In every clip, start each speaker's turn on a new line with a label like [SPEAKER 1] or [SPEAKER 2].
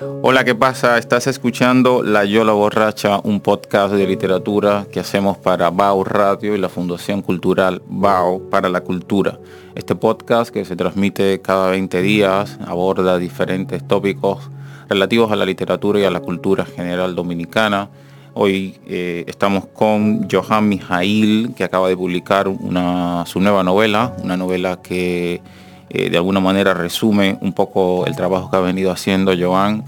[SPEAKER 1] Hola, ¿qué pasa? Estás escuchando La Yola Borracha, un podcast de literatura que hacemos para BAO Radio y la Fundación Cultural BAO para la Cultura. Este podcast que se transmite cada 20 días aborda diferentes tópicos relativos a la literatura y a la cultura general dominicana. Hoy eh, estamos con Johan Mijail, que acaba de publicar una, su nueva novela, una novela que eh, de alguna manera resume un poco el trabajo que ha venido haciendo Joan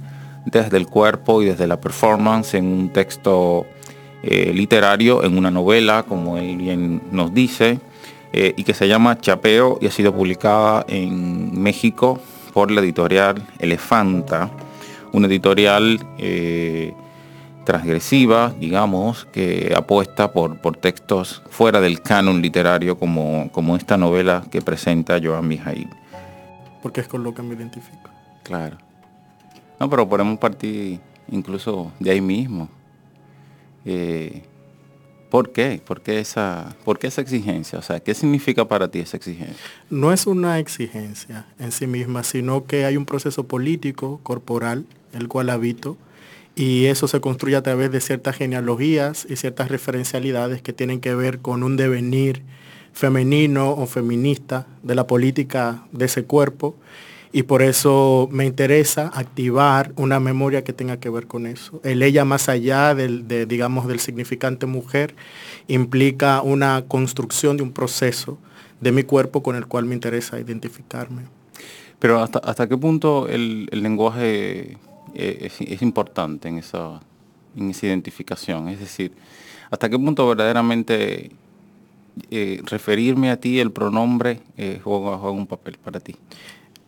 [SPEAKER 1] desde el cuerpo y desde la performance en un texto eh, literario, en una novela, como él bien nos dice, eh, y que se llama Chapeo y ha sido publicada en México por la editorial Elefanta, una editorial transgresiva, digamos, que apuesta por, por textos fuera del canon literario como, como esta novela que presenta Joan Mijail.
[SPEAKER 2] Porque es con lo que me identifico.
[SPEAKER 1] Claro. No, pero podemos partir incluso de ahí mismo. Eh, ¿Por qué? ¿Por qué, esa, ¿Por qué esa exigencia? O sea, ¿qué significa para ti esa exigencia?
[SPEAKER 2] No es una exigencia en sí misma, sino que hay un proceso político, corporal, el cual habito, y eso se construye a través de ciertas genealogías y ciertas referencialidades que tienen que ver con un devenir femenino o feminista de la política de ese cuerpo y por eso me interesa activar una memoria que tenga que ver con eso. El ella más allá del, de, digamos, del significante mujer implica una construcción de un proceso de mi cuerpo con el cual me interesa identificarme.
[SPEAKER 1] Pero hasta, hasta qué punto el, el lenguaje eh, es, importante en esa, en esa identificación. Es decir, hasta qué punto verdaderamente eh, referirme a ti, el pronombre, eh, juega, un papel para ti.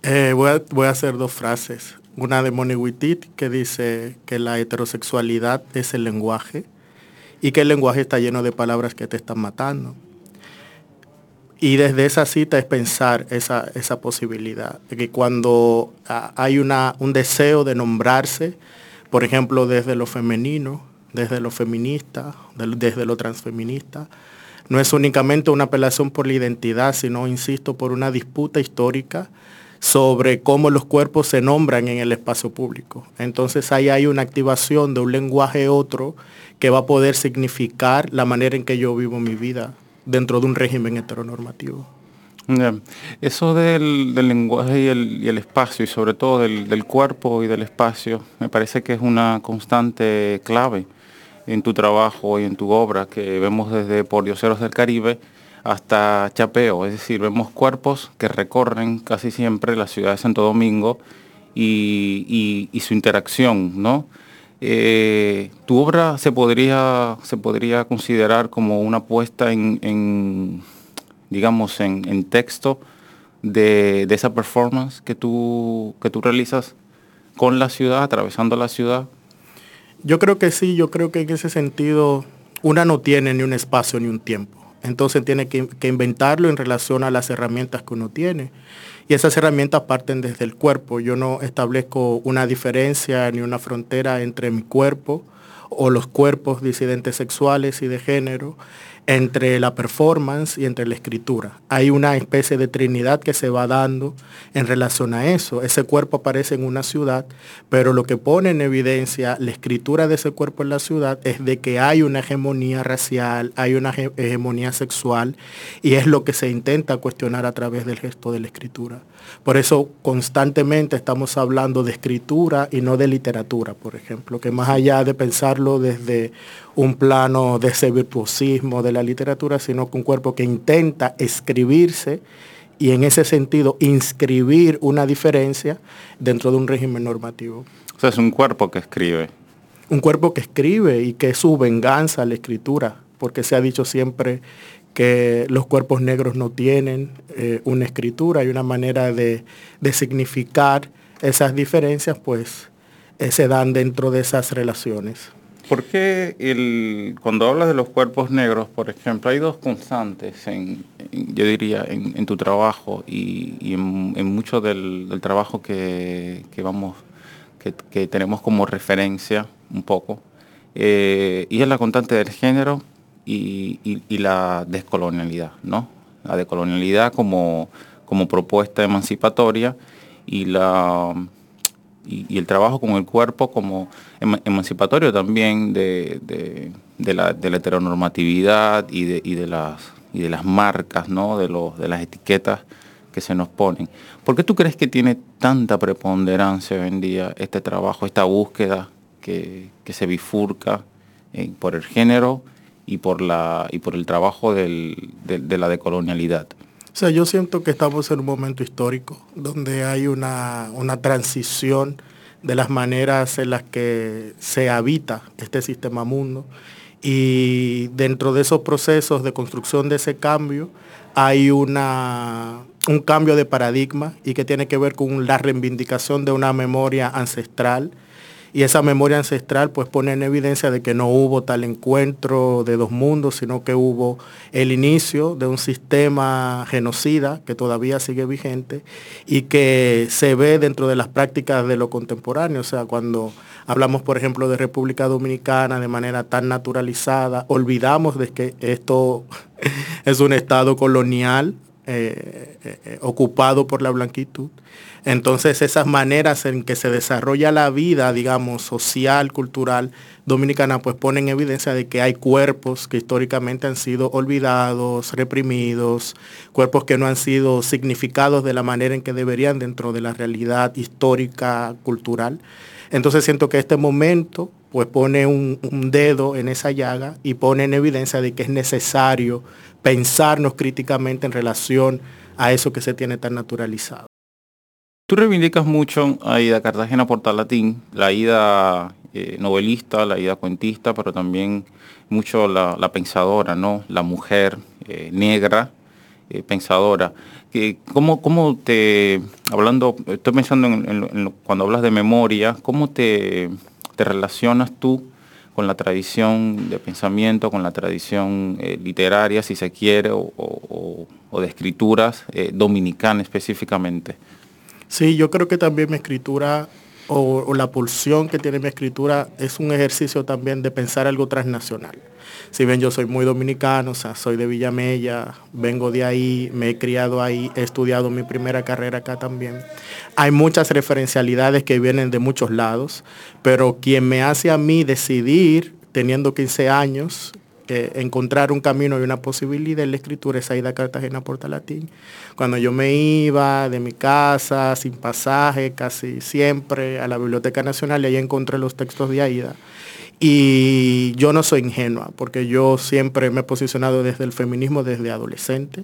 [SPEAKER 2] voy, a, voy, a, hacer dos frases. Una de Moni Wittit que dice que la heterosexualidad es el lenguaje y que el lenguaje está lleno de palabras que te están matando. Y desde esa cita es pensar esa, esa posibilidad, de que cuando ah, hay una, un deseo de nombrarse, por ejemplo, desde lo femenino, desde lo feminista, desde lo transfeminista, no es únicamente una apelación por la identidad, sino, insisto, por una disputa histórica sobre cómo los cuerpos se nombran en el espacio público. Entonces ahí hay una activación de un lenguaje otro que va a poder significar la manera en que yo vivo mi vida dentro de un régimen heteronormativo.
[SPEAKER 1] Eso del, lenguaje y el, espacio, y sobre todo del, cuerpo y del espacio, me parece que es una constante clave en tu trabajo y en tu obra, que vemos desde Por Dioseros del Caribe hasta Chapeo, es decir, vemos cuerpos que recorren casi siempre la ciudad de Santo Domingo y, y su interacción, ¿no? Eh, ¿Tu obra se podría, se podría considerar como una puesta en, digamos, en, texto de, esa performance que tú, que tú realizas con la ciudad, atravesando la ciudad?
[SPEAKER 2] Yo creo que sí, yo creo que en ese sentido una no tiene ni un espacio ni un tiempo. Entonces tiene que, inventarlo en relación a las herramientas que uno tiene. Y esas herramientas parten desde el cuerpo. Yo no establezco una diferencia ni una frontera entre mi cuerpo o los cuerpos disidentes sexuales y de género entre la performance y entre la escritura. Hay una especie de trinidad que se va dando en relación a eso. Ese cuerpo aparece en una ciudad, pero lo que pone en evidencia la escritura de ese cuerpo en la ciudad es de que hay una hegemonía racial, hay una hegemonía sexual y es lo que se intenta cuestionar a través del gesto de la escritura. Por eso constantemente estamos hablando de escritura y no de literatura, por ejemplo, que más allá de pensarlo desde un plano de ese virtuosismo de la literatura, sino que un cuerpo que intenta escribirse y en ese sentido inscribir una diferencia dentro de un régimen normativo.
[SPEAKER 1] O sea, es un cuerpo que escribe.
[SPEAKER 2] Un cuerpo que escribe y que es su venganza la escritura, porque se ha dicho siempre que los cuerpos negros no tienen eh, una escritura y una manera de, significar esas diferencias, pues eh, se dan dentro de esas relaciones.
[SPEAKER 1] ¿Por qué el, cuando hablas de los cuerpos negros, por ejemplo, hay dos constantes, en, yo diría, en, tu trabajo y, en, mucho del, trabajo que, que, tenemos como referencia un poco, eh, y es la constante del género y, la descolonialidad, ¿no? La decolonialidad como, como propuesta emancipatoria y la, y, el trabajo con el cuerpo como emancipatorio también de, la, heteronormatividad y de, las, y de las marcas, ¿no? de, los, de las etiquetas que se nos ponen. ¿Por qué tú crees que tiene tanta preponderancia hoy en día este trabajo, esta búsqueda que, se bifurca eh, por el género y por, la, y por el trabajo de, la decolonialidad?
[SPEAKER 2] O sea, yo siento que estamos en un momento histórico donde hay una, una transición de las maneras en las que se habita este sistema mundo y dentro de esos procesos de construcción de ese cambio hay una, un cambio de paradigma y que tiene que ver con la reivindicación de una memoria ancestral y esa memoria ancestral pues pone en evidencia de que no hubo tal encuentro de dos mundos, sino que hubo el inicio de un sistema genocida que todavía sigue vigente y que se ve dentro de las prácticas de lo contemporáneo, o sea, cuando hablamos por ejemplo de República Dominicana de manera tan naturalizada, olvidamos de que esto es un estado colonial eh, eh, eh, ocupado por la blanquitud. Entonces esas maneras en que se desarrolla la vida, digamos, social, cultural dominicana, pues ponen evidencia de que hay cuerpos que históricamente han sido olvidados, reprimidos, cuerpos que no han sido significados de la manera en que deberían dentro de la realidad histórica, cultural. Entonces siento que este momento pues pone un, un dedo en esa llaga y pone en evidencia de que es necesario pensarnos críticamente en relación a eso que se tiene tan naturalizado.
[SPEAKER 1] Tú reivindicas mucho a Ida Cartagena Portalatín, la ida eh, novelista, la ida cuentista, pero también mucho la, pensadora, ¿no? La mujer eh, negra, eh, pensadora. ¿Cómo, ¿Cómo te, hablando, estoy pensando en, cuando hablas de memoria, cómo te, te relacionas tú con la tradición de pensamiento, con la tradición eh, literaria, si se quiere, o, de escrituras eh, dominicana específicamente.
[SPEAKER 2] Sí, yo creo que también mi escritura o, la pulsión que tiene mi escritura es un ejercicio también de pensar algo transnacional. Si bien yo soy muy dominicano, o sea, soy de Villamella, vengo de ahí, me he criado ahí, he estudiado mi primera carrera acá también. Hay muchas referencialidades que vienen de muchos lados, pero quien me hace a mí decidir, teniendo 15 años, encontrar un camino y una posibilidad en la escritura es Aida Cartagena Portalatín. Cuando yo me iba de mi casa, sin pasaje, casi siempre, a la Biblioteca Nacional y ahí encontré los textos de Aida y yo no soy ingenua, porque yo siempre me he posicionado desde el feminismo desde adolescente.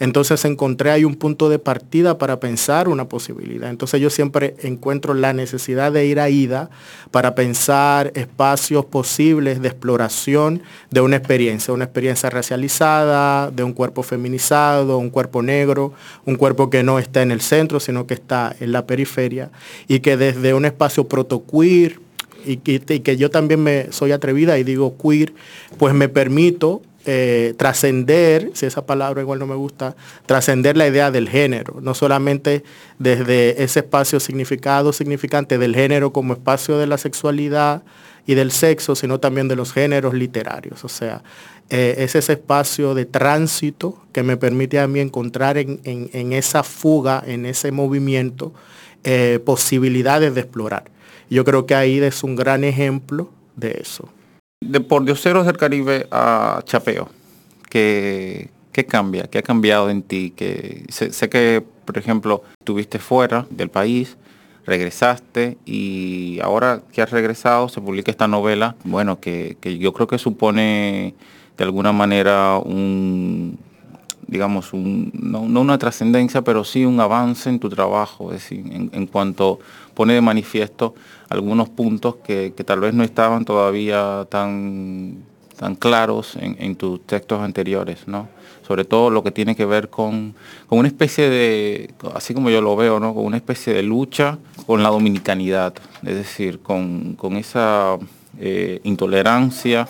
[SPEAKER 2] Entonces encontré ahí un punto de partida para pensar una posibilidad. Entonces yo siempre encuentro la necesidad de ir a IDA para pensar espacios posibles de exploración de una experiencia, una experiencia racializada, de un cuerpo feminizado, un cuerpo negro, un cuerpo que no está en el centro, sino que está en la periferia y que desde un espacio protoqueer, y, que yo también me soy atrevida y digo queer, pues me permito eh, trascender, si esa palabra igual no me gusta, trascender la idea del género, no solamente desde ese espacio significado, significante del género como espacio de la sexualidad y del sexo, sino también de los géneros literarios. O sea, eh, es ese espacio de tránsito que me permite a mí encontrar en, esa fuga, en ese movimiento, eh, posibilidades de explorar. Yo creo que ahí es un gran ejemplo de eso.
[SPEAKER 1] De por Dioseros del Caribe a Chapeo, ¿qué, cambia? ¿Qué ha cambiado en ti? Que sé, que, por ejemplo, estuviste fuera del país, regresaste y ahora que has regresado se publica esta novela, bueno, que, yo creo que supone de alguna manera un, digamos, no, una trascendencia, pero sí un avance en tu trabajo, es decir, en, cuanto pone de manifiesto algunos puntos que, tal vez no estaban todavía tan, tan claros en, tus textos anteriores, ¿no? Sobre todo lo que tiene que ver con, una especie de, así como yo lo veo, ¿no? Con una especie de lucha con la dominicanidad, es decir, con, esa eh, intolerancia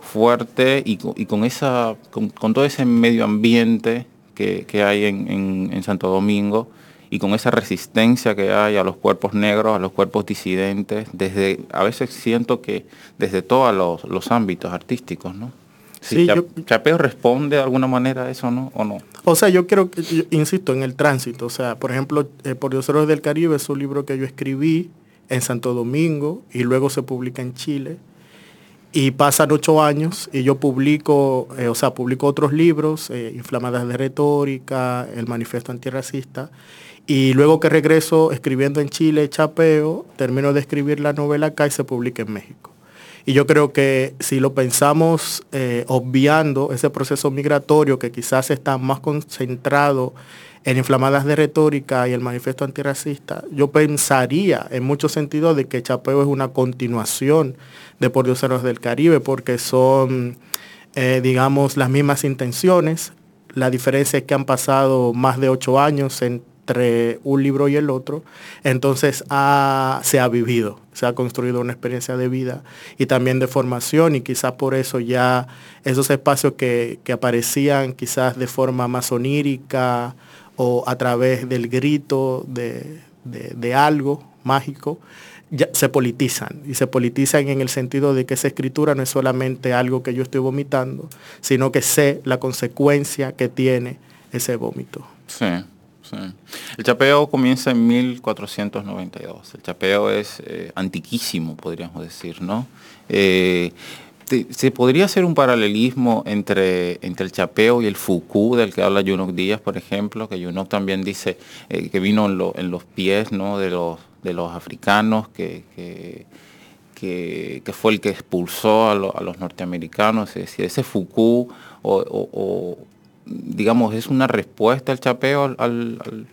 [SPEAKER 1] fuerte y, con, esa, con, todo ese medio ambiente que, hay en, Santo Domingo y con esa resistencia que hay a los cuerpos negros, a los cuerpos disidentes, desde, a veces siento que desde todos los, ámbitos artísticos, ¿no? Sí, Chapeo responde de alguna manera a eso, ¿no? ¿O no?
[SPEAKER 2] O sea, yo quiero, insisto, en el tránsito. O sea, por ejemplo, eh, Por Dios del Caribe es un libro que yo escribí en Santo Domingo y luego se publica en Chile. Y pasan ocho años y yo publico, eh, o sea, publico otros libros, eh, Inflamadas de Retórica, El Manifiesto Antirracista. Y luego que regreso escribiendo en Chile, Chapeo, termino de escribir la novela acá y se publica en México. Y yo creo que si lo pensamos eh, obviando ese proceso migratorio que quizás está más concentrado en Inflamadas de Retórica y el Manifiesto Antirracista, yo pensaría en muchos sentidos de que Chapeo es una continuación de Por Dioseros del Caribe, porque son, eh, digamos, las mismas intenciones. La diferencia es que han pasado más de ocho años en entre un libro y el otro, entonces se ha vivido, se ha construido una experiencia de vida y también de formación y quizás por eso ya esos espacios que, aparecían quizás de forma más onírica o a través del grito de, algo mágico, ya se politizan y se politizan en el sentido de que esa escritura no es solamente algo que yo estoy vomitando, sino que sé la consecuencia que tiene ese vómito.
[SPEAKER 1] Sí. El chapeo comienza en 1492. El chapeo es eh, antiquísimo, podríamos decir, ¿no? Eh, se podría hacer un paralelismo entre, entre el chapeo y el fuku del que habla Junok Díaz, por ejemplo, que Junok también dice eh, que vino en, los pies ¿no? de, los, de los africanos, que, que, fue el que expulsó a, los norteamericanos. Es decir, ese fuku o digamos, es una respuesta al chapeo al,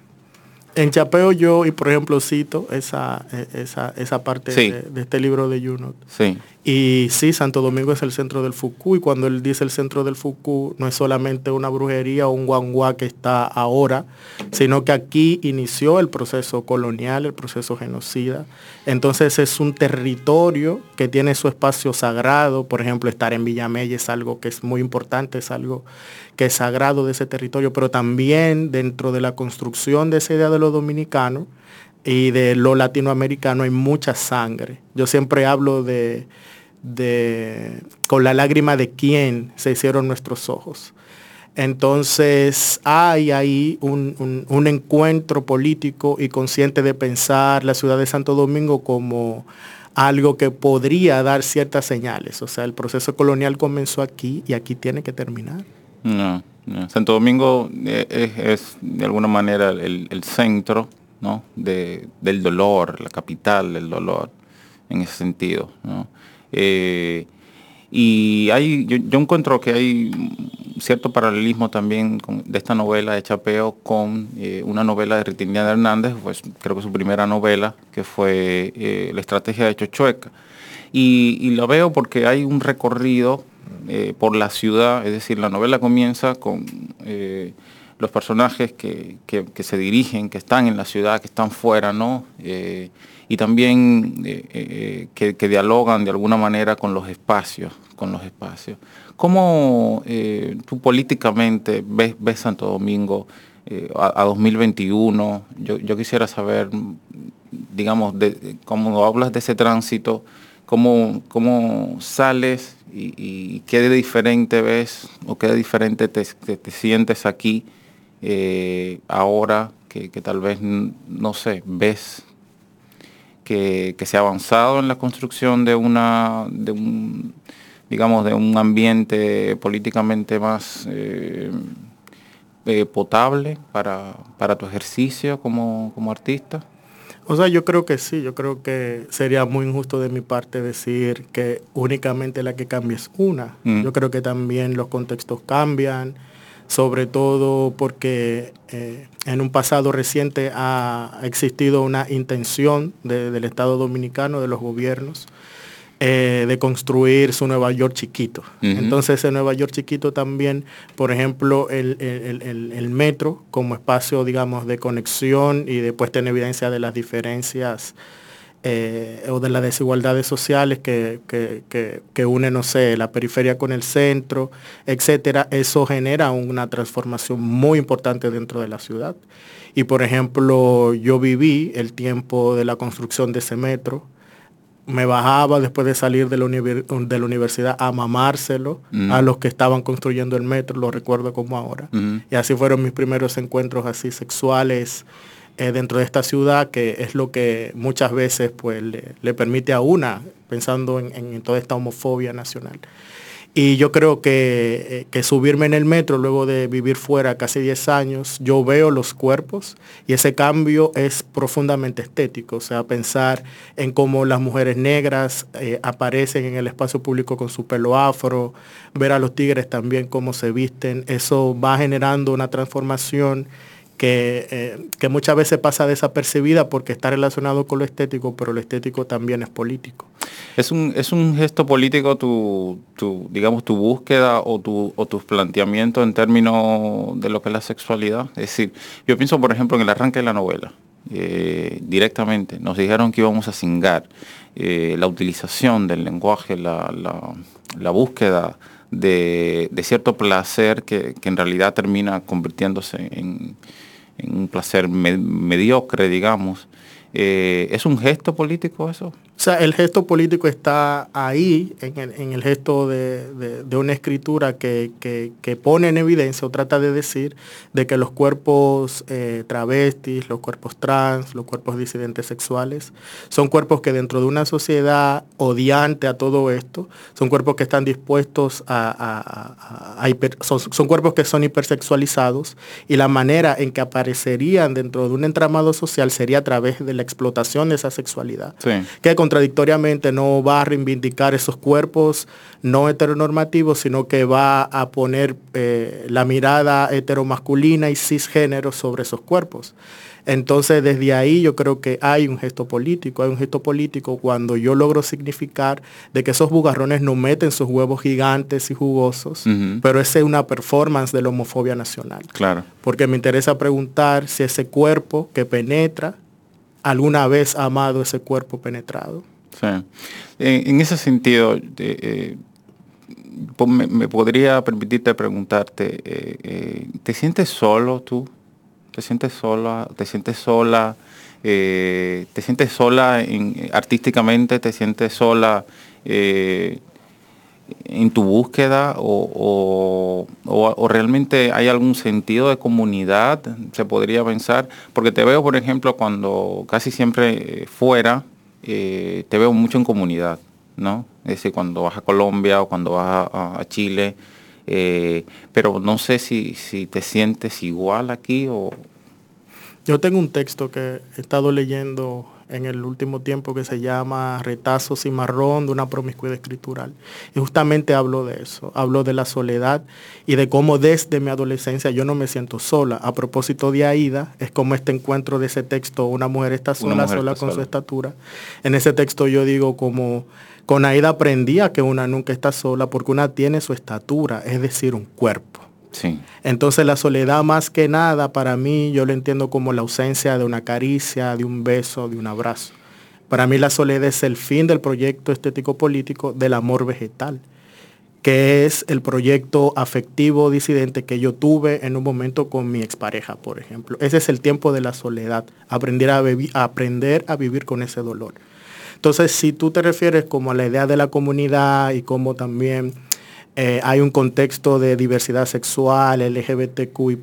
[SPEAKER 2] En chapeo yo, y por ejemplo, cito esa, e, esa, parte de, este libro de Junot.
[SPEAKER 1] Sí.
[SPEAKER 2] Y sí, Santo Domingo es el centro del Fuku y cuando él dice el centro del Fuku no es solamente una brujería o un guanguá que está ahora, sino que aquí inició el proceso colonial, el proceso genocida. Entonces es un territorio que tiene su espacio sagrado, por ejemplo, estar en Villamella es algo que es muy importante, es algo que es sagrado de ese territorio, pero también dentro de la construcción de esa idea de los dominicanos y de lo latinoamericano hay mucha sangre. Yo siempre hablo de de con la lágrima de quién se hicieron nuestros ojos. Entonces hay ahí un, encuentro político y consciente de pensar la ciudad de Santo Domingo como algo que podría dar ciertas señales. O sea, el proceso colonial comenzó aquí y aquí tiene que terminar.
[SPEAKER 1] No, Santo Domingo eh, es, de alguna manera el, centro ¿no? del dolor, la capital del dolor en ese sentido. ¿no? Eh, y hay, yo, encuentro que hay cierto paralelismo también de esta novela de Chapeo con eh, una novela de Ritiniana Hernández, pues creo que su primera novela, que fue eh, La estrategia de Chochueca. Y, y, lo veo porque hay un recorrido por la ciudad, es decir, la novela comienza con los personajes que, se dirigen, que están en la ciudad, que están fuera, ¿no? Y también eh, eh, que, dialogan de alguna manera con los espacios, con los espacios. ¿Cómo eh, tú políticamente ves, ves Santo Domingo a, 2021? Yo, quisiera saber, digamos, de, cómo hablas de ese tránsito, cómo, cómo sales y, qué de diferente ves o qué de diferente te, sientes aquí ahora que, que, tal vez, no sé, ves que, se ha avanzado en la construcción de una, de un, digamos, de un ambiente políticamente más eh, eh, potable para, tu ejercicio como, artista?
[SPEAKER 2] O sea, yo creo que sí, yo creo que sería muy injusto de mi parte decir que únicamente la que cambia es una. Mm. Yo creo que también los contextos cambian, sobre todo porque eh, en un pasado reciente ha existido una intención del Estado Dominicano, de los gobiernos, eh, de construir su Nueva York chiquito. Entonces ese Nueva York chiquito también, por ejemplo, el, metro como espacio, digamos, de conexión y de puesta en evidencia de las diferencias eh, o de las desigualdades sociales que, que, une, no sé, la periferia con el centro, etcétera, eso genera una transformación muy importante dentro de la ciudad. Y por ejemplo, yo viví el tiempo de la construcción de ese metro, me bajaba después de salir de la, de la universidad a mamárselo mm. a los que estaban construyendo el metro, lo recuerdo como ahora. Mm. Y así fueron mis primeros encuentros así sexuales dentro de esta ciudad, que es lo que muchas veces pues, le, permite a una, pensando en toda esta homofobia nacional. Y yo creo eh, que, subirme en el metro luego de vivir fuera casi 10 años, yo veo los cuerpos y ese cambio es profundamente estético. O sea, pensar en cómo las mujeres negras eh, aparecen en el espacio público con su pelo afro, ver a los tigres también cómo se visten, eso va generando una transformación que, eh, que, muchas veces pasa desapercibida porque está relacionado con lo estético, pero lo estético también es político.
[SPEAKER 1] ¿Es un, es un gesto político tu, tu, digamos, tu búsqueda o, tu, o tus planteamientos en términos de lo que es la sexualidad? Es decir, yo pienso, por ejemplo, en el arranque de la novela, eh, directamente, nos dijeron que íbamos a cingar eh, la utilización del lenguaje, la, la, búsqueda de, de, cierto placer que, que en realidad termina convirtiéndose en en un placer mediocre, digamos. Eh, ¿Es un gesto político eso?
[SPEAKER 2] O sea, el gesto político está ahí, en el, gesto de, una escritura que, pone en evidencia o trata de decir de que los cuerpos eh, travestis, los cuerpos trans, los cuerpos disidentes sexuales, son cuerpos que dentro de una sociedad odiante a todo esto, son cuerpos que están dispuestos a... son, cuerpos que son hipersexualizados y la manera en que aparecerían dentro de un entramado social sería a través de la explotación de esa sexualidad. Sí contradictoriamente no va a reivindicar esos cuerpos no heteronormativos, sino que va a poner eh, la mirada heteromasculina y cisgénero sobre esos cuerpos. Entonces, desde ahí yo creo que hay un gesto político, hay un gesto político cuando yo logro significar de que esos bugarrones no meten sus huevos gigantes y jugosos, pero esa es una performance de la homofobia nacional.
[SPEAKER 1] Claro.
[SPEAKER 2] Porque me interesa preguntar si ese cuerpo que penetra alguna vez amado ese cuerpo penetrado.
[SPEAKER 1] Sí. En, ese sentido, eh, me, podría permitirte preguntarte, eh, eh, ¿te sientes solo tú? ¿Te sientes sola? ¿Te sientes sola? ¿Te sientes sola artísticamente? ¿Te sientes sola en tu búsqueda o, realmente hay algún sentido de comunidad, se podría pensar, porque te veo, por ejemplo, cuando casi siempre eh, fuera, eh, te veo mucho en comunidad, ¿no? Es decir, cuando vas a Colombia o cuando vas a, Chile, eh, pero no sé si, si te sientes igual aquí o...
[SPEAKER 2] Yo tengo un texto que he estado leyendo en el último tiempo que se llama Retazos y Marrón de una promiscuidad escritural. Y justamente hablo de eso, hablo de la soledad y de cómo desde mi adolescencia yo no me siento sola. A propósito de Aida, es como este encuentro de ese texto, una mujer está sola, sola con su estatura. En ese texto yo digo como con Aida aprendía que una nunca está sola porque una tiene su estatura, es decir, un cuerpo. Entonces la soledad más que nada para mí yo lo entiendo como la ausencia de una caricia, de un beso, de un abrazo. Para mí la soledad es el fin del proyecto estético político del amor vegetal, que es el proyecto afectivo disidente que yo tuve en un momento con mi expareja, por ejemplo. Ese es el tiempo de la soledad, aprender a, aprender a vivir con ese dolor. Entonces, si tú te refieres como a la idea de la comunidad y como también eh, hay un contexto de diversidad sexual, LGBTQI,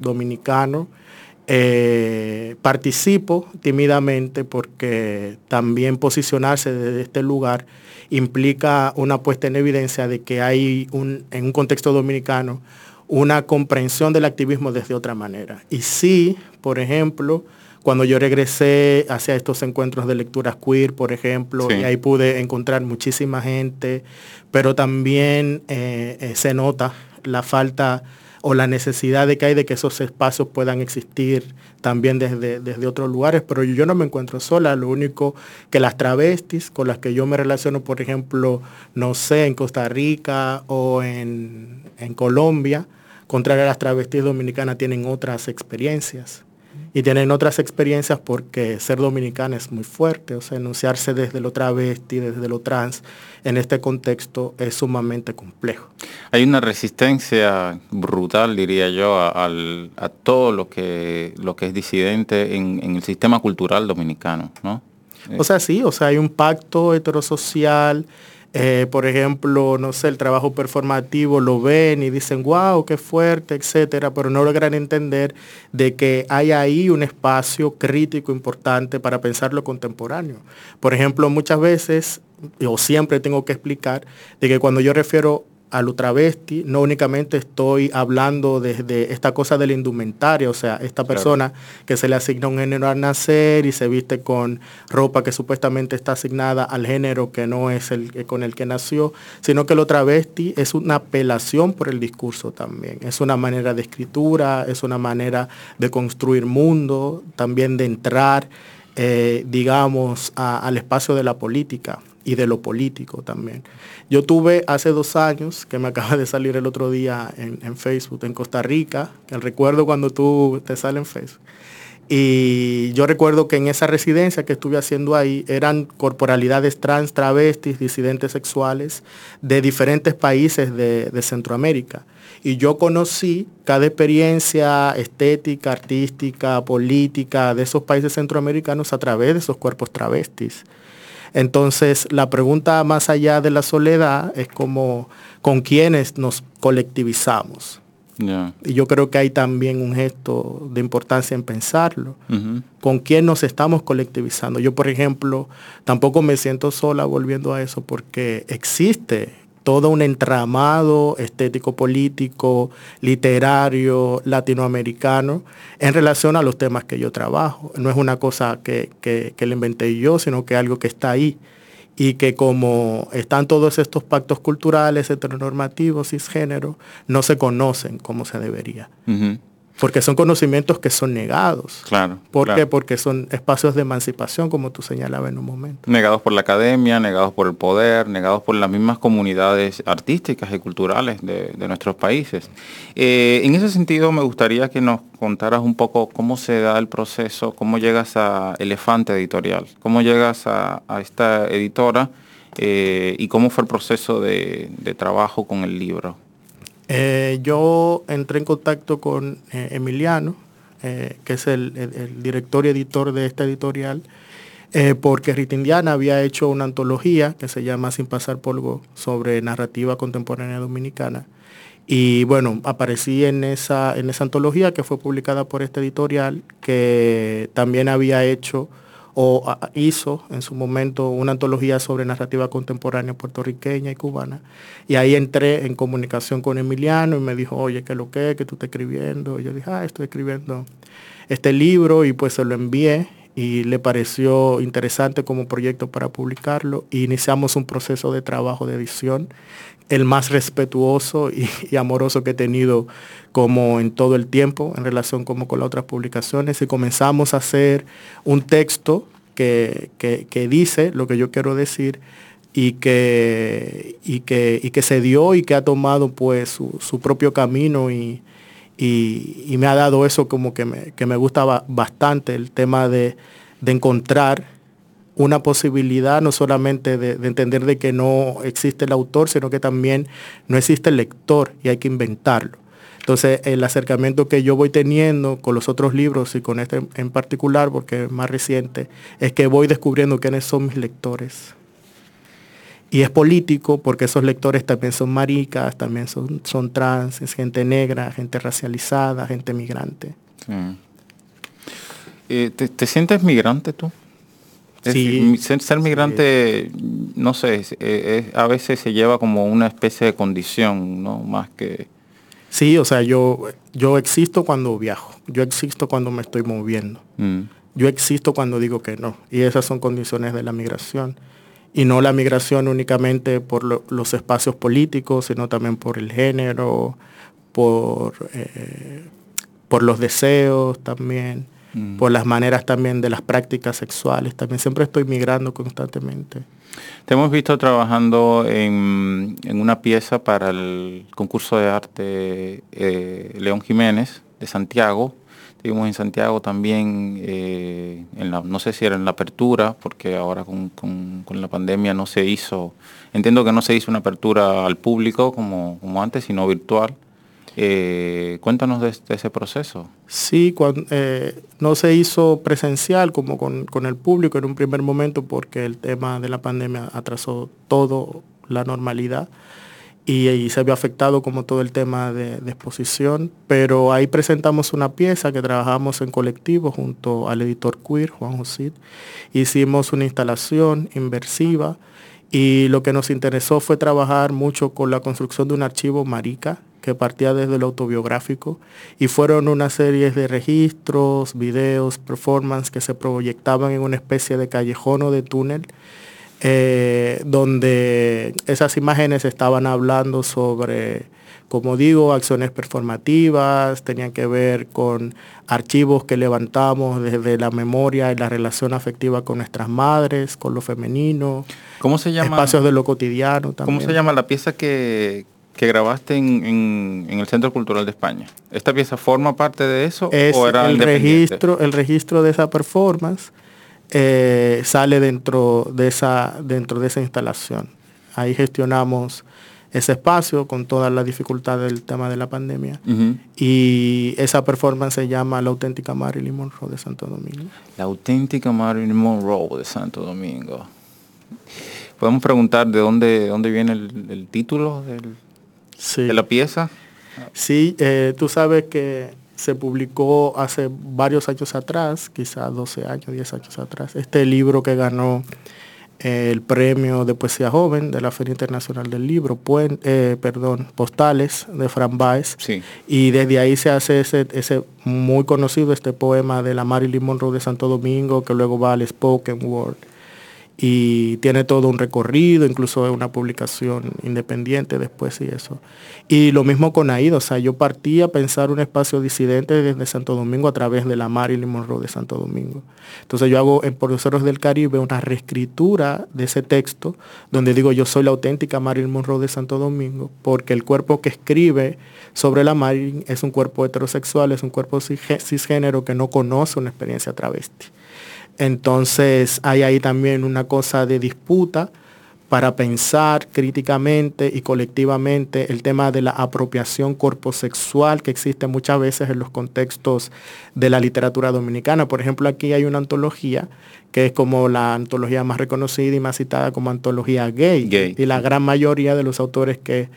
[SPEAKER 2] dominicano. Eh, participo tímidamente porque también posicionarse desde este lugar implica una puesta en evidencia de que hay un, en un contexto dominicano una comprensión del activismo desde otra manera. Y sí, por ejemplo, cuando yo regresé hacia estos encuentros de lecturas queer, por ejemplo, y ahí pude encontrar muchísima gente, pero también eh, eh, se nota la falta o la necesidad de que hay de que esos espacios puedan existir también desde, desde otros lugares, pero yo no me encuentro sola, lo único que las travestis con las que yo me relaciono, por ejemplo, no sé, en Costa Rica o en, en Colombia, contrario a las travestis dominicanas, tienen otras experiencias y tienen otras experiencias porque ser dominicana es muy fuerte, o sea, enunciarse desde lo travesti, desde lo trans, en este contexto es sumamente complejo.
[SPEAKER 1] Hay una resistencia brutal, diría yo, a, todo lo que, lo que es disidente en, el sistema cultural dominicano, ¿no?
[SPEAKER 2] O sea, sí, o sea, hay un pacto heterosocial eh, por ejemplo, no sé, el trabajo performativo lo ven y dicen, wow, qué fuerte, etcétera, pero no logran entender de que hay ahí un espacio crítico importante para pensar lo contemporáneo. Por ejemplo, muchas veces, o siempre tengo que explicar, de que cuando yo refiero a lo travesti, no únicamente estoy hablando desde esta cosa de la indumentaria, o sea, esta persona que se le asigna un género al nacer y se viste con ropa que supuestamente está asignada al género que no es el con el que nació, sino que lo travesti es una apelación por el discurso también, es una manera de escritura, es una manera de construir mundo, también de entrar, eh, digamos, al espacio de la política y de lo político también. Yo tuve hace dos años, que me acaba de salir el otro día en, Facebook, en Costa Rica, que recuerdo cuando tú te sales en Facebook. Y yo recuerdo que en esa residencia que estuve haciendo ahí eran corporalidades trans, travestis, disidentes sexuales de diferentes países de, de Centroamérica. Y yo conocí cada experiencia estética, artística, política de esos países centroamericanos a través de esos cuerpos travestis. Entonces, la pregunta más allá de la soledad es como con quiénes nos colectivizamos. Y yo creo que hay también un gesto de importancia en pensarlo. ¿Con quién nos estamos colectivizando? Yo, por ejemplo, tampoco me siento sola volviendo a eso porque existe todo un entramado estético, político, literario, latinoamericano, en relación a los temas que yo trabajo. No es una cosa que, que, le inventé yo, sino que algo que está ahí. Y que como están todos estos pactos culturales, heteronormativos, cisgénero, no se conocen como se debería porque son conocimientos que son negados.
[SPEAKER 1] Claro.
[SPEAKER 2] ¿Por qué? Porque son espacios de emancipación, como tú señalabas en un momento.
[SPEAKER 1] Negados por la academia, negados por el poder, negados por las mismas comunidades artísticas y culturales de, nuestros países. Eh, en ese sentido, me gustaría que nos contaras un poco cómo se da el proceso, cómo llegas a Elefante Editorial, cómo llegas a, esta editora eh, y cómo fue el proceso de trabajo con el libro.
[SPEAKER 2] Eh, yo entré en contacto con eh, Emiliano, eh, que es el, director y editor de esta editorial, porque Rita Indiana había hecho una antología que se llama Sin pasar polvo sobre narrativa contemporánea dominicana. Y bueno, aparecí en esa, en esa antología que fue publicada por esta editorial, que también había hecho o hizo en su momento una antología sobre narrativa contemporánea puertorriqueña y cubana. Y ahí entré en comunicación con Emiliano y me dijo, oye, ¿qué es lo que que tú estás escribiendo? Y yo dije, ah, estoy escribiendo este libro y pues se lo envié y le pareció interesante como proyecto para publicarlo. Y iniciamos un proceso de trabajo de edición, el más respetuoso y, amoroso que he tenido como en todo el tiempo en relación como con las otras publicaciones. Y comenzamos a hacer un texto que, que, dice lo que yo quiero decir y que, y que, y que se dio y que ha tomado pues su, su propio camino y, y, me ha dado eso como que me, que me gusta bastante, el tema de, encontrar una posibilidad no solamente de, entender de que no existe el autor, sino que también no existe el lector y hay que inventarlo. Entonces, el acercamiento que yo voy teniendo con los otros libros y con este en particular, porque es más reciente, es que voy descubriendo quiénes son mis lectores. Y es político porque esos lectores también son maricas, también son, son trans, es gente negra, gente racializada, gente migrante.
[SPEAKER 1] Eh, ¿te, sientes migrante tú? Sí. ser, migrante, no sé, a veces se lleva como una especie de condición, ¿no? Más que...
[SPEAKER 2] Sí, o sea, yo, yo existo cuando viajo, yo existo cuando me estoy moviendo, mm. yo existo cuando digo que no, y esas son condiciones de la migración y no la migración únicamente por los espacios políticos, sino también por el género, por, eh, por los deseos también, mm. por las maneras también de las prácticas sexuales. También siempre estoy migrando constantemente.
[SPEAKER 1] Te hemos visto trabajando en, una pieza para el concurso de arte eh, León Jiménez de Santiago, Estuvimos en Santiago también, eh, en la, no sé si era en la apertura, porque ahora con, la pandemia no se hizo, entiendo que no se hizo una apertura al público como, como antes, sino virtual. Eh, cuéntanos de, ese proceso.
[SPEAKER 2] Sí, eh, no se hizo presencial como con, el público en un primer momento porque el tema de la pandemia atrasó todo la normalidad y, se vio afectado como todo el tema de, exposición, pero ahí presentamos una pieza que trabajamos en colectivo junto al editor queer, Juan José. Hicimos una instalación inversiva y lo que nos interesó fue trabajar mucho con la construcción de un archivo marica que partía desde lo autobiográfico y fueron una serie de registros, videos, performances que se proyectaban en una especie de callejón o de túnel eh, donde esas imágenes estaban hablando sobre, como digo, acciones performativas, tenían que ver con archivos que levantamos desde la memoria y la relación afectiva con nuestras madres, con lo femenino.
[SPEAKER 1] ¿Cómo se llama?
[SPEAKER 2] Espacios de lo cotidiano
[SPEAKER 1] también. ¿Cómo se llama la pieza que, grabaste en, el Centro Cultural de España. ¿Esta pieza forma parte de eso
[SPEAKER 2] o era el registro, el registro de esa performance eh, sale dentro de, esa, dentro de esa instalación. Ahí gestionamos ese espacio con todas las dificultades del tema de la pandemia. Y esa performance se llama La auténtica Marilyn Monroe de Santo Domingo.
[SPEAKER 1] La auténtica Marilyn Monroe de Santo Domingo. Podemos preguntar de dónde, dónde viene el, título de la pieza.
[SPEAKER 2] Sí, eh, tú sabes que se publicó hace varios años atrás, quizás 12 años, 10 años atrás, este libro que ganó eh, el premio de poesía joven de la Feria Internacional del Libro, eh, perdón, Postales de Fran Baez. Y desde ahí se hace ese, ese muy conocido, este poema de la Marilyn Monroe de Santo Domingo, que luego va al Spoken Word y tiene todo un recorrido, incluso una publicación independiente después y eso. Y lo mismo con AIDA, o sea, yo partí a pensar un espacio disidente desde Santo Domingo a través de la Marilyn Monroe de Santo Domingo. Entonces yo hago en Profesores del Caribe una reescritura de ese texto donde digo yo soy la auténtica Marilyn Monroe de Santo Domingo porque el cuerpo que escribe sobre la Marilyn es un cuerpo heterosexual, es un cuerpo cisgénero que no conoce una experiencia travesti. Entonces hay ahí también una cosa de disputa para pensar críticamente y colectivamente el tema de la apropiación corposexual que existe muchas veces en los contextos de la literatura dominicana. Por ejemplo, aquí hay una antología que es como la antología más reconocida y más citada como antología gay. gay. Y la gran mayoría de los autores que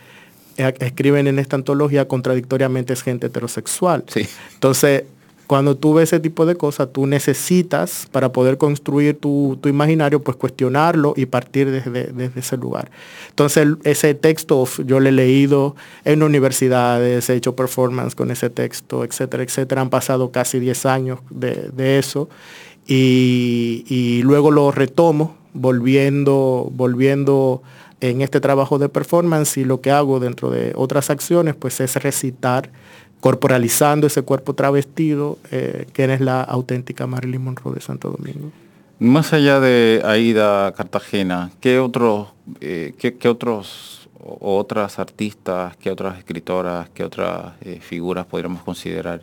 [SPEAKER 2] eh, escriben en esta antología contradictoriamente es gente heterosexual.
[SPEAKER 1] Sí.
[SPEAKER 2] Entonces, cuando tú ves ese tipo de cosas, tú necesitas, para poder construir tu, imaginario, pues cuestionarlo y partir desde, ese lugar. Entonces, ese texto yo lo he leído en universidades, he hecho performance con ese texto, etcétera, etcétera. Han pasado casi 10 años de, eso. Y, luego lo retomo, volviendo, volviendo en este trabajo de performance y lo que hago dentro de otras acciones, pues es recitar corporalizando ese cuerpo travestido, eh, que es la auténtica Marilyn Monroe de Santo Domingo.
[SPEAKER 1] Más allá de Aida Cartagena, ¿qué otros, eh, qué, otros o otras artistas, qué otras escritoras, qué otras eh, figuras podríamos considerar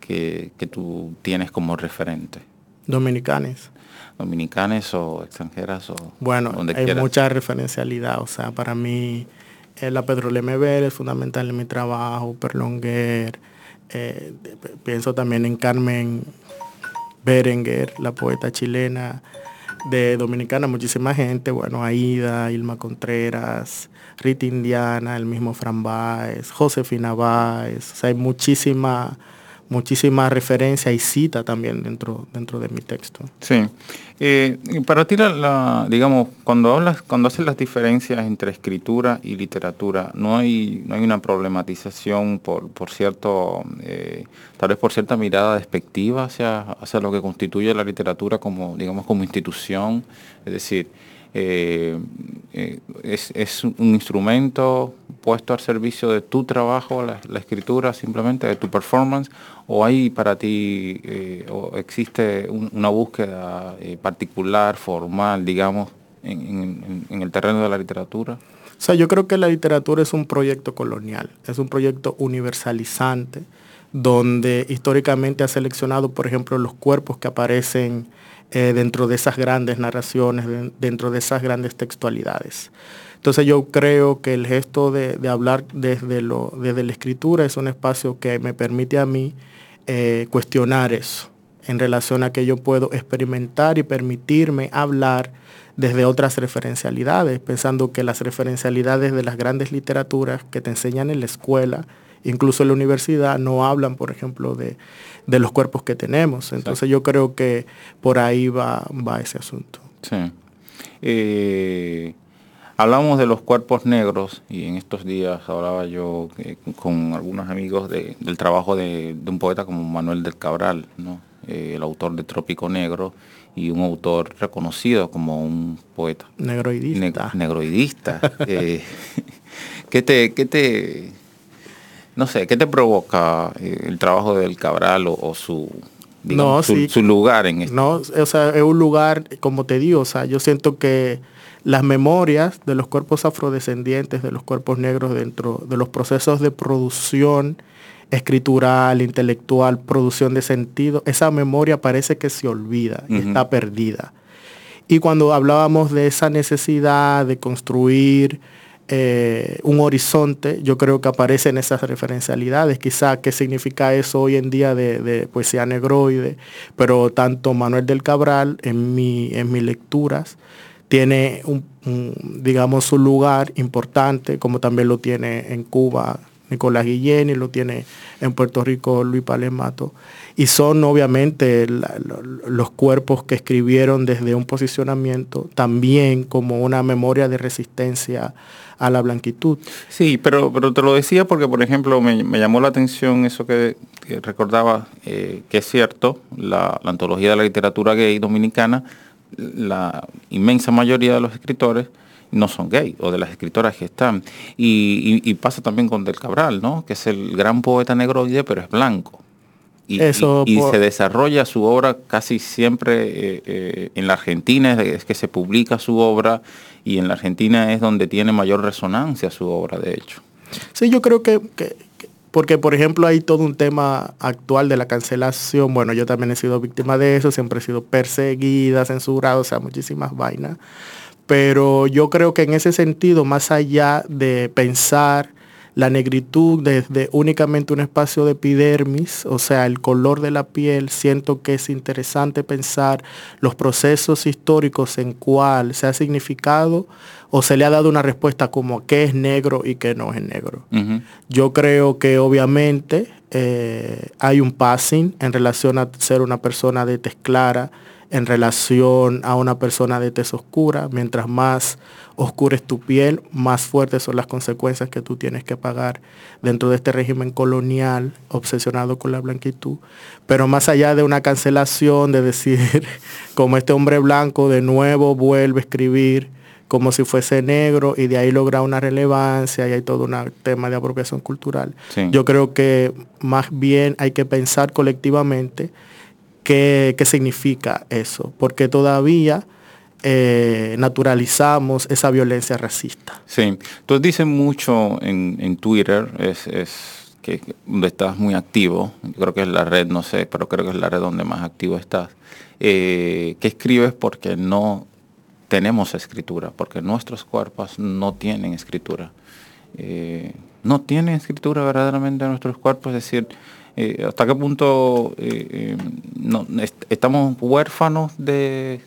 [SPEAKER 1] que, tú tienes como referente?
[SPEAKER 2] Dominicanes.
[SPEAKER 1] Dominicanes o extranjeras o
[SPEAKER 2] bueno, hay mucha referencialidad, o sea, para mí la Pedro Lemebel es fundamental en mi trabajo, Perlonguer, eh, pienso también en Carmen Berenguer, la poeta chilena de Dominicana, muchísima gente, bueno, Aida, Ilma Contreras, Rita Indiana, el mismo Fran Baez, Josefina Baez, hay muchísima muchísima referencia y cita también dentro, dentro de mi texto.
[SPEAKER 1] Sí. Eh, para ti, la, digamos, cuando hablas, cuando haces las diferencias entre escritura y literatura, no hay, no hay una problematización por, por cierto, eh, tal vez por cierta mirada despectiva hacia, hacia lo que constituye la literatura como, digamos, como institución. Es decir, eh, es, un instrumento puesto al servicio de tu trabajo, la, escritura, simplemente de tu performance, o hay para ti, eh, o existe una búsqueda eh, particular, formal, digamos, en, el terreno de la literatura?
[SPEAKER 2] O sea, yo creo que la literatura es un proyecto colonial, es un proyecto universalizante, donde históricamente ha seleccionado, por ejemplo, los cuerpos que aparecen eh, dentro de esas grandes narraciones, dentro de esas grandes textualidades. Entonces yo creo que el gesto de, hablar desde, lo, desde la escritura es un espacio que me permite a mí eh, cuestionar eso. en relación a que yo puedo experimentar y permitirme hablar desde otras referencialidades, pensando que las referencialidades de las grandes literaturas que te enseñan en la escuela, incluso en la universidad, no hablan, por ejemplo, de, los cuerpos que tenemos. Entonces yo creo que por ahí va, va ese asunto.
[SPEAKER 1] Sí. Eh, hablamos de los cuerpos negros y en estos días hablaba yo eh, con algunos amigos del trabajo de, un poeta como Manuel del Cabral, eh, el autor de Trópico Negro y un autor reconocido como un poeta.
[SPEAKER 2] Negroidista.
[SPEAKER 1] negroidista. ¿qué, te, ¿Qué te, no sé, qué te provoca eh, el trabajo del Cabral o, su, su, lugar en
[SPEAKER 2] esto? No, o sea, es un lugar, como te digo, o sea, yo siento que las memorias de los cuerpos afrodescendientes, de los cuerpos negros dentro de los procesos de producción escritural, intelectual, producción de sentido, esa memoria parece que se olvida y está perdida. Y cuando hablábamos de esa necesidad de construir eh, un horizonte, yo creo que aparecen esas referencialidades. Quizá qué significa eso hoy en día de, poesía negroide, pero tanto Manuel del Cabral en, mi, en mis lecturas tiene un, digamos, su lugar importante, como también lo tiene en Cuba Nicolás Guillén y lo tiene en Puerto Rico Luis Palemato. Y son obviamente los cuerpos que escribieron desde un posicionamiento también como una memoria de resistencia a la blanquitud.
[SPEAKER 1] Sí, pero, pero te lo decía porque, por ejemplo, me, llamó la atención eso que, recordaba, eh, que es cierto, la, la antología de la literatura gay dominicana, la inmensa mayoría de los escritores no son gay, o de las escritoras que están. Y, pasa también con Del Cabral, ¿no? Que es el gran poeta negroide, pero es blanco. Y, y, se desarrolla su obra casi siempre eh, eh, en la Argentina, es que se publica su obra y en la Argentina es donde tiene mayor resonancia su obra, de hecho.
[SPEAKER 2] Sí, yo creo que, que porque por ejemplo hay todo un tema actual de la cancelación, bueno, yo también he sido víctima de eso, siempre he sido perseguida, censurada, o sea, muchísimas vainas. Pero yo creo que en ese sentido, más allá de pensar la negritud desde únicamente un espacio de epidermis, o sea, el color de la piel, siento que es interesante pensar los procesos históricos en cuál se ha significado o se le ha dado una respuesta como qué es negro y qué no es negro. Yo creo que obviamente eh, hay un passing en relación a ser una persona de tez clara, en relación a una persona de tez oscura. Mientras más oscura es tu piel, más fuertes son las consecuencias que tú tienes que pagar dentro de este régimen colonial obsesionado con la blanquitud. Pero más allá de una cancelación, de decir, como este hombre blanco de nuevo vuelve a escribir como si fuese negro y de ahí logra una relevancia y hay todo un tema de apropiación cultural. Yo creo que más bien hay que pensar colectivamente ¿Qué, significa eso? Porque todavía eh, naturalizamos esa violencia racista.
[SPEAKER 1] Sí, tú dices mucho en, Twitter, es, que donde estás muy activo, creo que es la red, no sé, pero creo que es la red donde más activo estás, eh, que escribes porque no tenemos escritura, porque nuestros cuerpos no tienen escritura. Eh, no tienen escritura verdaderamente nuestros cuerpos, es decir, eh, ¿Hasta qué punto eh, eh, estamos huérfanos de,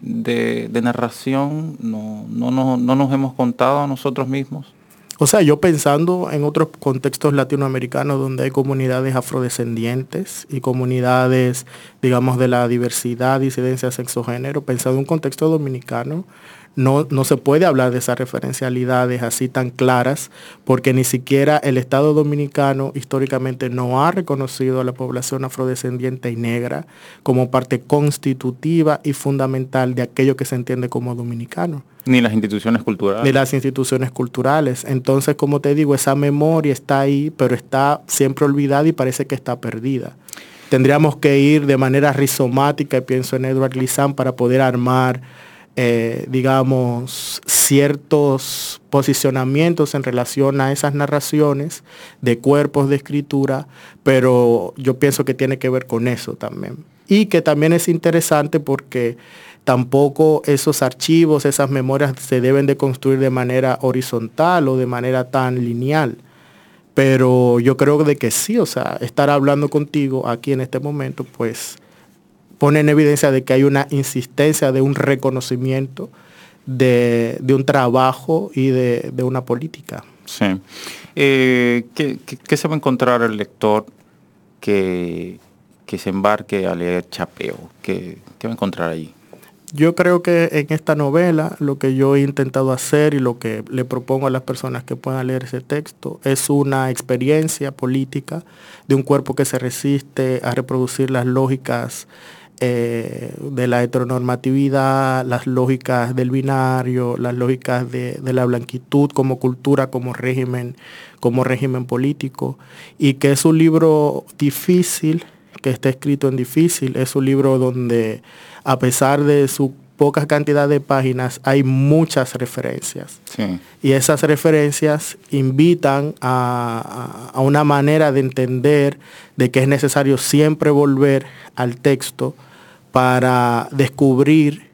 [SPEAKER 1] de, narración? No, no, no, nos hemos contado a nosotros mismos?
[SPEAKER 2] O sea, yo pensando en otros contextos latinoamericanos donde hay comunidades afrodescendientes y comunidades, digamos, de la diversidad, disidencia, sexo, género, pensando en un contexto dominicano, no, se puede hablar de esas referencialidades así tan claras, porque ni siquiera el Estado dominicano históricamente no ha reconocido a la población afrodescendiente y negra como parte constitutiva y fundamental de aquello que se entiende como dominicano.
[SPEAKER 1] Ni las instituciones culturales.
[SPEAKER 2] Ni las instituciones culturales. Entonces, como te digo, esa memoria está ahí, pero está siempre olvidada y parece que está perdida. Tendríamos que ir de manera rizomática, y pienso en Edward Glissant, para poder armar eh, digamos, ciertos posicionamientos en relación a esas narraciones de cuerpos de escritura, pero yo pienso que tiene que ver con eso también. Y que también es interesante porque tampoco esos archivos, esas memorias se deben de construir de manera horizontal o de manera tan lineal. Pero yo creo de que sí, o sea, estar hablando contigo aquí en este momento, pues pone en evidencia de que hay una insistencia de un reconocimiento de, un trabajo y de, una política.
[SPEAKER 1] Sí. Eh, ¿qué, se va a encontrar el lector que, que se embarque a leer Chapeo? ¿Qué, ¿Qué va a encontrar ahí?
[SPEAKER 2] Yo creo que en esta novela lo que yo he intentado hacer y lo que le propongo a las personas que puedan leer ese texto es una experiencia política de un cuerpo que se resiste a reproducir las lógicas eh, de la heteronormatividad, las lógicas del binario, las lógicas de, de, la blanquitud como cultura, como régimen, como régimen político, y que es un libro difícil, que está escrito en difícil, es un libro donde a pesar de su poca cantidad de páginas, hay muchas referencias. Y esas referencias invitan a, una manera de entender de que es necesario siempre volver al texto para descubrir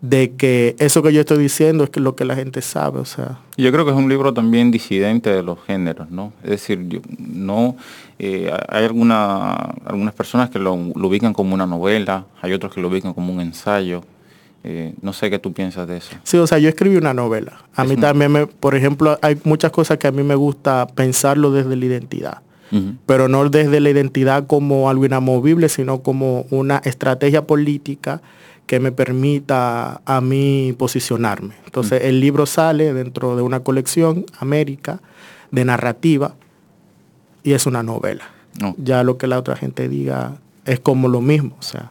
[SPEAKER 2] de que eso que yo estoy diciendo es lo que la gente sabe, o sea.
[SPEAKER 1] Yo creo que es un libro también disidente de los géneros, ¿no? Es decir, no eh, hay alguna, algunas personas que lo, ubican como una novela, hay otros que lo ubican como un ensayo. Eh, no sé qué tú piensas de eso.
[SPEAKER 2] Sí, o sea, yo escribí una novela. A mí también, me, por ejemplo, hay muchas cosas que a mí me gusta pensarlo desde la identidad. Pero no desde la identidad como algo inamovible, sino como una estrategia política que me permita a mí posicionarme. Entonces el libro sale dentro de una colección, América, de narrativa, y es una novela. Ya lo que la otra gente diga es como lo mismo. O sea,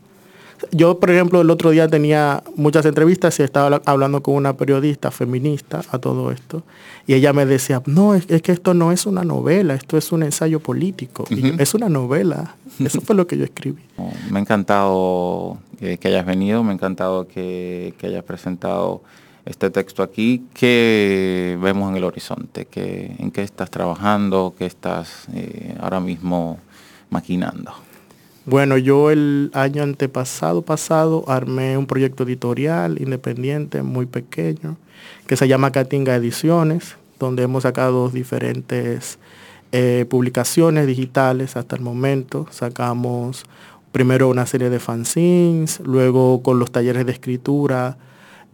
[SPEAKER 2] yo, por ejemplo, el otro día tenía muchas entrevistas y estaba hablando con una periodista feminista a todo esto. Y ella me decía, no, es, que esto no es una novela, esto es un ensayo político. es una novela. Eso fue lo que yo escribí.
[SPEAKER 1] me ha encantado que hayas venido, me ha encantado que, hayas presentado este texto aquí. ¿Qué vemos en el horizonte? ¿Qué, ¿En qué estás trabajando? ¿Qué estás eh, ahora mismo maquinando?
[SPEAKER 2] Bueno, yo el año antepasado pasado armé un proyecto editorial independiente muy pequeño que se llama Catinga Ediciones, donde hemos sacado diferentes eh, publicaciones digitales hasta el momento. Sacamos primero una serie de fanzines, luego con los talleres de escritura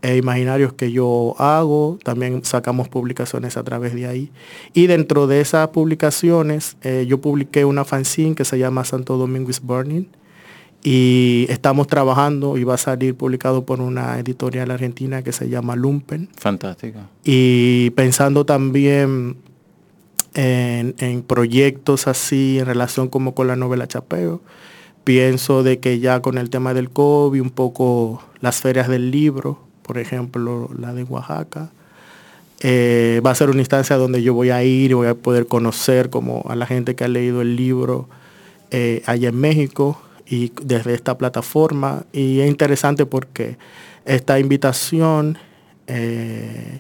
[SPEAKER 2] e imaginarios que yo hago, también sacamos publicaciones a través de ahí. Y dentro de esas publicaciones, eh, yo publiqué una fanzine que se llama Santo Domingo is Burning, y estamos trabajando y va a salir publicado por una editorial argentina que se llama Lumpen.
[SPEAKER 1] Fantástico.
[SPEAKER 2] Y pensando también en, en, proyectos así en relación como con la novela Chapeo. Pienso de que ya con el tema del COVID, un poco las ferias del libro, por ejemplo, la de Oaxaca. Eh, va a ser una instancia donde yo voy a ir y voy a poder conocer como a la gente que ha leído el libro eh, allá en México y desde esta plataforma. Y es interesante porque esta invitación eh,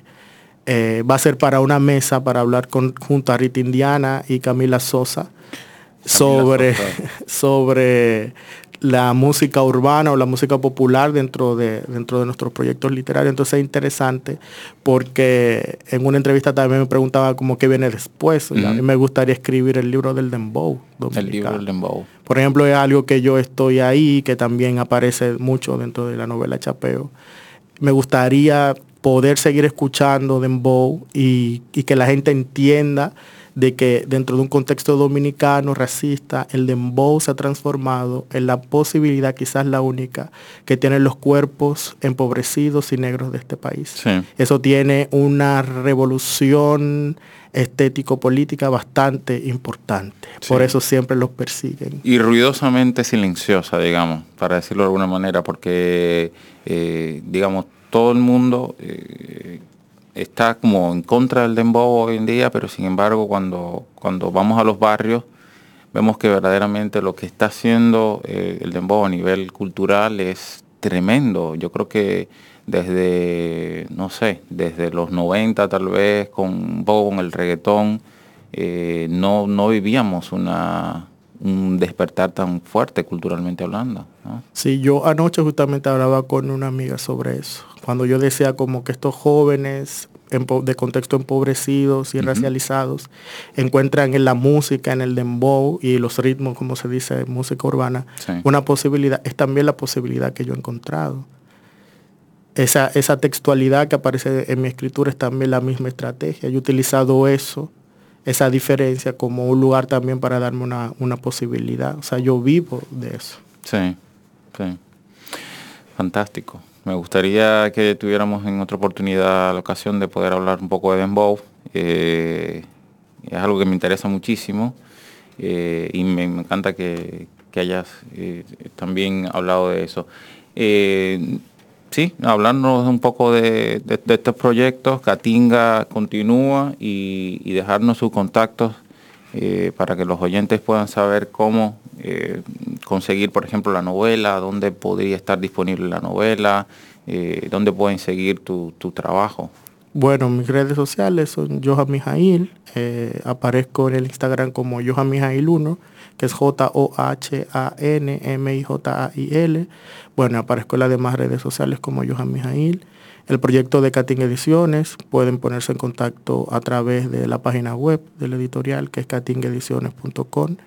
[SPEAKER 2] va a ser para una mesa para hablar con, junto a Rita Indiana y Camila Sosa sobre, sobre la música urbana o la música popular dentro de, dentro de nuestros proyectos literarios. Entonces es interesante porque en una entrevista también me preguntaba como qué viene después. A mí me gustaría escribir el libro del Dembow.
[SPEAKER 1] El libro del Dembow.
[SPEAKER 2] Por ejemplo, es algo que yo estoy ahí, que también aparece mucho dentro de la novela Chapeo. Me gustaría poder seguir escuchando Dembow y, y que la gente entienda de que dentro de un contexto dominicano racista, el dembow se ha transformado en la posibilidad, quizás la única, que tienen los cuerpos empobrecidos y negros de este país. Eso tiene una revolución estético-política bastante importante. Por eso siempre los persiguen.
[SPEAKER 1] Y ruidosamente silenciosa, digamos, para decirlo de alguna manera, porque, eh, digamos, todo el mundo eh, está como en contra del dembow hoy en día, pero sin embargo cuando, cuando vamos a los barrios vemos que verdaderamente lo que está haciendo eh, el dembow a nivel cultural es tremendo. Yo creo que desde, no sé, desde los 90 tal vez, con un poco con el reggaetón, eh, no, no vivíamos una, un despertar tan fuerte culturalmente hablando.
[SPEAKER 2] Sí, yo anoche justamente hablaba con una amiga sobre eso. Cuando yo decía como que estos jóvenes de contexto empobrecidos y racializados encuentran en la música, en el dembow y los ritmos, como se dice, música urbana, una posibilidad, es también la posibilidad que yo he encontrado. Esa, esa textualidad que aparece en mi escritura es también la misma estrategia. Yo he utilizado eso esa diferencia como un lugar también para darme una, posibilidad. O sea, yo vivo de eso.
[SPEAKER 1] Sí, sí. Fantástico. Me gustaría que tuviéramos en otra oportunidad la ocasión de poder hablar un poco de Dembow. Eh, es algo que me interesa muchísimo eh, y me, encanta que, hayas eh, también hablado de eso sí, hablarnos un poco de, estos proyectos, Catinga continúa y, dejarnos sus contactos eh, para que los oyentes puedan saber cómo eh, conseguir, por ejemplo, la novela, dónde podría estar disponible la novela, eh, dónde pueden seguir tu, trabajo.
[SPEAKER 2] Bueno, mis redes sociales son Johan Mijail, aparezco en el Instagram como Johan Mijail 1 que es J-O-H-A-N-M-I-J-A-I-L. Bueno, aparezco en las demás redes sociales como Johan Mijail. El proyecto de Cating Ediciones pueden ponerse en contacto a través de la página web del editorial que es catingediciones.com.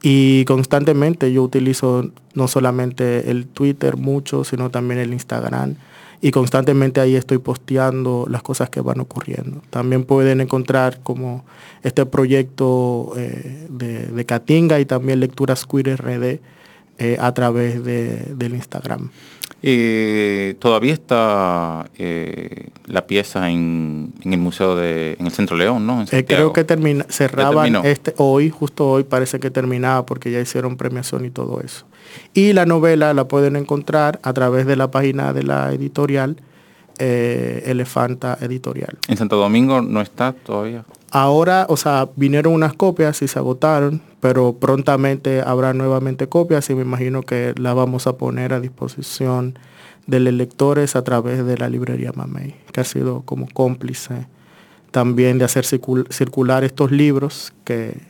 [SPEAKER 2] Y constantemente yo utilizo no solamente el Twitter mucho, sino también el Instagram y constantemente ahí estoy posteando las cosas que van ocurriendo. También pueden encontrar como este proyecto eh, de, de, Catinga y también Lecturas Queer RD eh, a través del Instagram.
[SPEAKER 1] Eh, todavía está la pieza en, el museo de en el Centro León, ¿no?
[SPEAKER 2] creo que termina, cerraban este hoy, justo hoy parece que terminaba porque ya hicieron premiación y todo eso. Y la novela la pueden encontrar a través de la página de la editorial eh, Elefanta Editorial.
[SPEAKER 1] ¿En Santo Domingo no está todavía?
[SPEAKER 2] Ahora, o sea, vinieron unas copias y se agotaron, pero prontamente habrá nuevamente copias y me imagino que las vamos a poner a disposición de los lectores a través de la librería Mamey, que ha sido como cómplice también de hacer circular estos libros que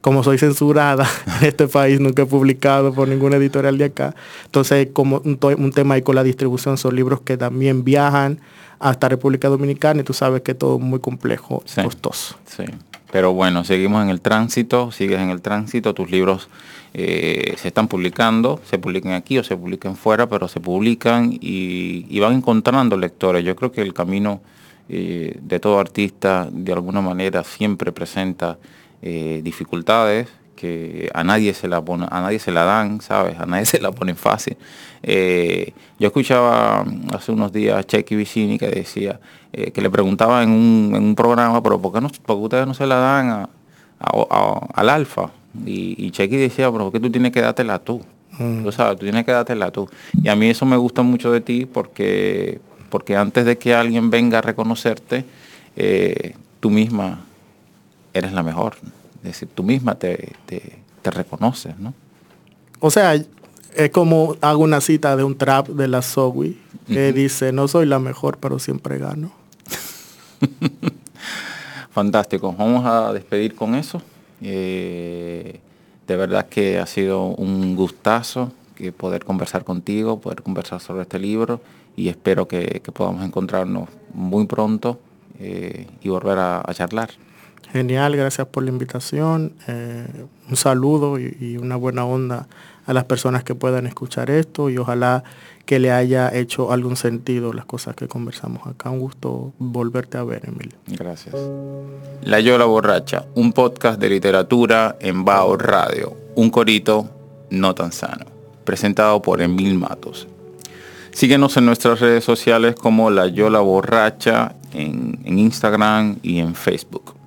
[SPEAKER 2] como soy censurada en este país, nunca he publicado por ninguna editorial de acá. Entonces, como un, tema ahí con la distribución, son libros que también viajan hasta República Dominicana y tú sabes que todo es muy complejo, y costoso.
[SPEAKER 1] Sí. Pero bueno, seguimos en el tránsito, sigues en el tránsito, tus libros eh, se están publicando, se publican aquí o se publican fuera, pero se publican y, van encontrando lectores. Yo creo que el camino eh, de todo artista de alguna manera siempre presenta eh, dificultades que a nadie se la a nadie se la dan, ¿sabes? A nadie se la ponen fácil. Eh, yo escuchaba hace unos días a Checky Vicini que decía, eh, que le preguntaba en un, programa, pero ¿por qué, no, ustedes no se la dan al alfa? Y, y Checky decía, pero ¿por qué tú tienes que dártela tú? Mm. Tú sabes, tú tienes que dártela tú. Y a mí eso me gusta mucho de ti porque, porque antes de que alguien venga a reconocerte, tú misma eres la mejor. Es decir, tú misma te, reconoces, ¿no?
[SPEAKER 2] O sea, es como hago una cita de un trap de la Zoe que dice, no soy la mejor, pero siempre gano.
[SPEAKER 1] Fantástico. Vamos a despedir con eso. Eh, de verdad que ha sido un gustazo que poder conversar contigo, poder conversar sobre este libro y espero que, podamos encontrarnos muy pronto eh, y volver a charlar.
[SPEAKER 2] Genial, gracias por la invitación. Eh, un saludo y, una buena onda a las personas que puedan escuchar esto y ojalá que le haya hecho algún sentido las cosas que conversamos acá. Un gusto volverte a ver, Emilio.
[SPEAKER 1] Gracias. La Yola Borracha, un podcast de literatura en Bao Radio, un corito no tan sano, presentado por Emil Matos. Síguenos en nuestras redes sociales como La Yola Borracha en Instagram y en Facebook.